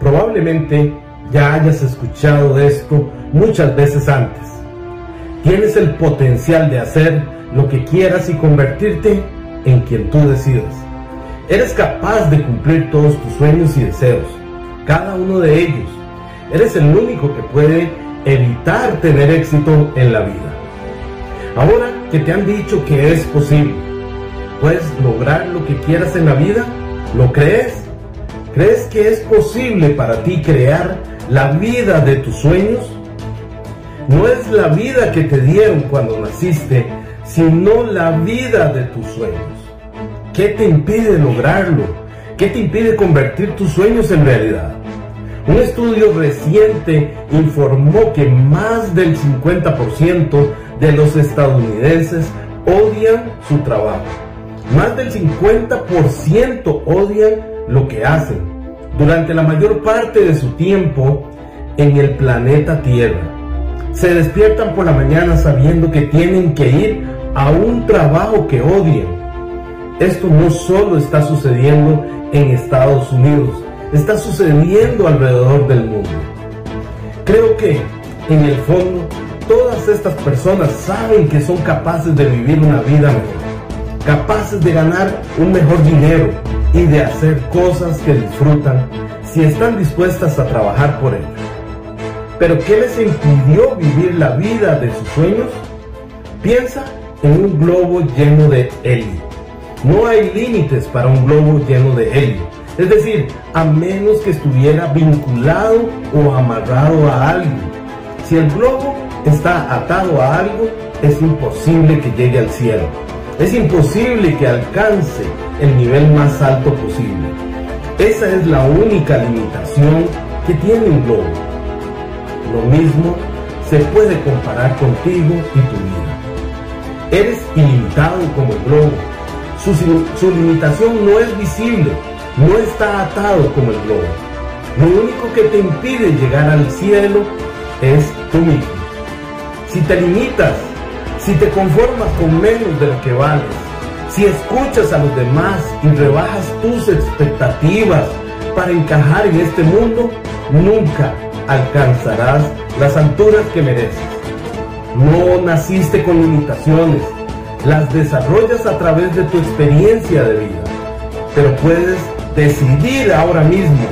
Probablemente ya hayas escuchado de esto muchas veces antes. Tienes el potencial de hacer lo que quieras y convertirte en quien tú decidas. Eres capaz de cumplir todos tus sueños y deseos, cada uno de ellos. Eres el único que puede evitar tener éxito en la vida. Ahora que te han dicho que es posible, puedes lograr lo que quieras en la vida, ¿lo crees? ¿Crees que es posible para ti crear la vida de tus sueños? No es la vida que te dieron cuando naciste, sino la vida de tus sueños. ¿Qué te impide lograrlo? ¿Qué te impide convertir tus sueños en realidad? Un estudio reciente informó que más del 50% de los estadounidenses odian su trabajo. Más del 50% odian lo que hacen durante la mayor parte de su tiempo en el planeta Tierra. Se despiertan por la mañana sabiendo que tienen que ir a un trabajo que odian. Esto no solo está sucediendo en Estados Unidos, está sucediendo alrededor del mundo. Creo que en el fondo todas estas personas saben que son capaces de vivir una vida mejor, capaces de ganar un mejor dinero y de hacer cosas que disfrutan si están dispuestas a trabajar por ello. Pero ¿qué les impidió vivir la vida de sus sueños? Piensa en un globo lleno de helio. No hay límites para un globo lleno de helio. Es decir, a menos que estuviera vinculado o amarrado a algo. Si el globo está atado a algo, es imposible que llegue al cielo. Es imposible que alcance el nivel más alto posible. Esa es la única limitación que tiene un globo. Lo mismo se puede comparar contigo y tu vida. Eres ilimitado como el globo. Su, su, limitación no es visible, no está atado como el globo. Lo único que te impide llegar al cielo es tú mismo. Si te limitas, si te conformas con menos de lo que vales, si escuchas a los demás y rebajas tus expectativas para encajar en este mundo, nunca alcanzarás las alturas que mereces. No naciste con limitaciones, las desarrollas a través de tu experiencia de vida, pero puedes decidir ahora mismo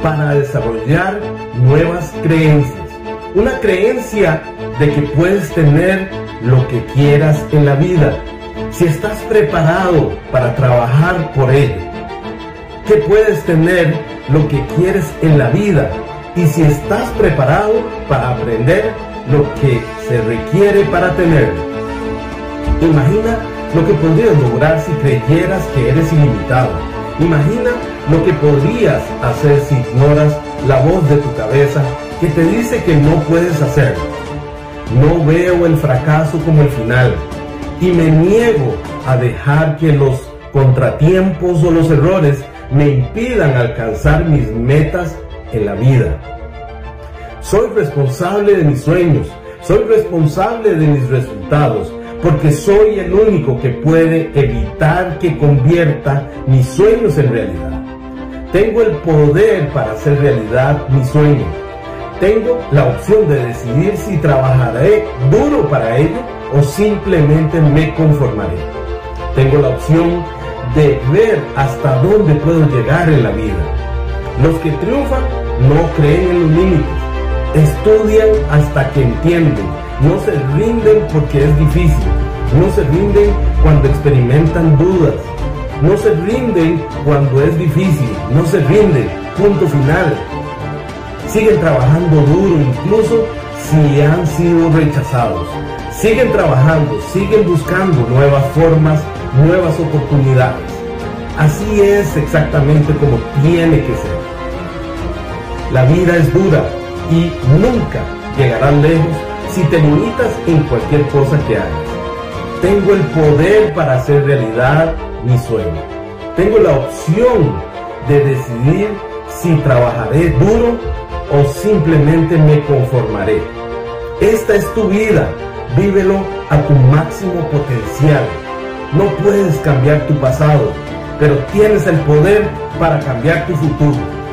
para desarrollar nuevas creencias. Una creencia de que puedes tener lo que quieras en la vida, si estás preparado para trabajar por ello. Que puedes tener lo que quieres en la vida y si estás preparado para aprender lo que se requiere para tenerlo. Imagina lo que podrías lograr si creyeras que eres ilimitado. Imagina lo que podrías hacer si ignoras la voz de tu cabeza que te dice que no puedes hacerlo. No veo el fracaso como el final y me niego a dejar que los contratiempos o los errores me impidan alcanzar mis metas en la vida. Soy responsable de mis sueños, soy responsable de mis resultados, porque soy el único que puede evitar que convierta mis sueños en realidad. Tengo el poder para hacer realidad mis sueños. Tengo la opción de decidir si trabajaré duro para ello o simplemente me conformaré. Tengo la opción de ver hasta dónde puedo llegar en la vida. Los que triunfan no creen en los límites, estudian hasta que entienden, no se rinden porque es difícil, no se rinden cuando experimentan dudas, no se rinden cuando es difícil, no se rinden, punto final. Siguen trabajando duro incluso si han sido rechazados. Siguen trabajando, siguen buscando nuevas formas, nuevas oportunidades. Así es exactamente como tiene que ser. La vida es dura y nunca llegarás lejos si te limitas en cualquier cosa que hagas. Tengo el poder para hacer realidad mi sueño. Tengo la opción de decidir si trabajaré duro o simplemente me conformaré. Esta es tu vida, vívelo a tu máximo potencial. No puedes cambiar tu pasado, pero tienes el poder para cambiar tu futuro.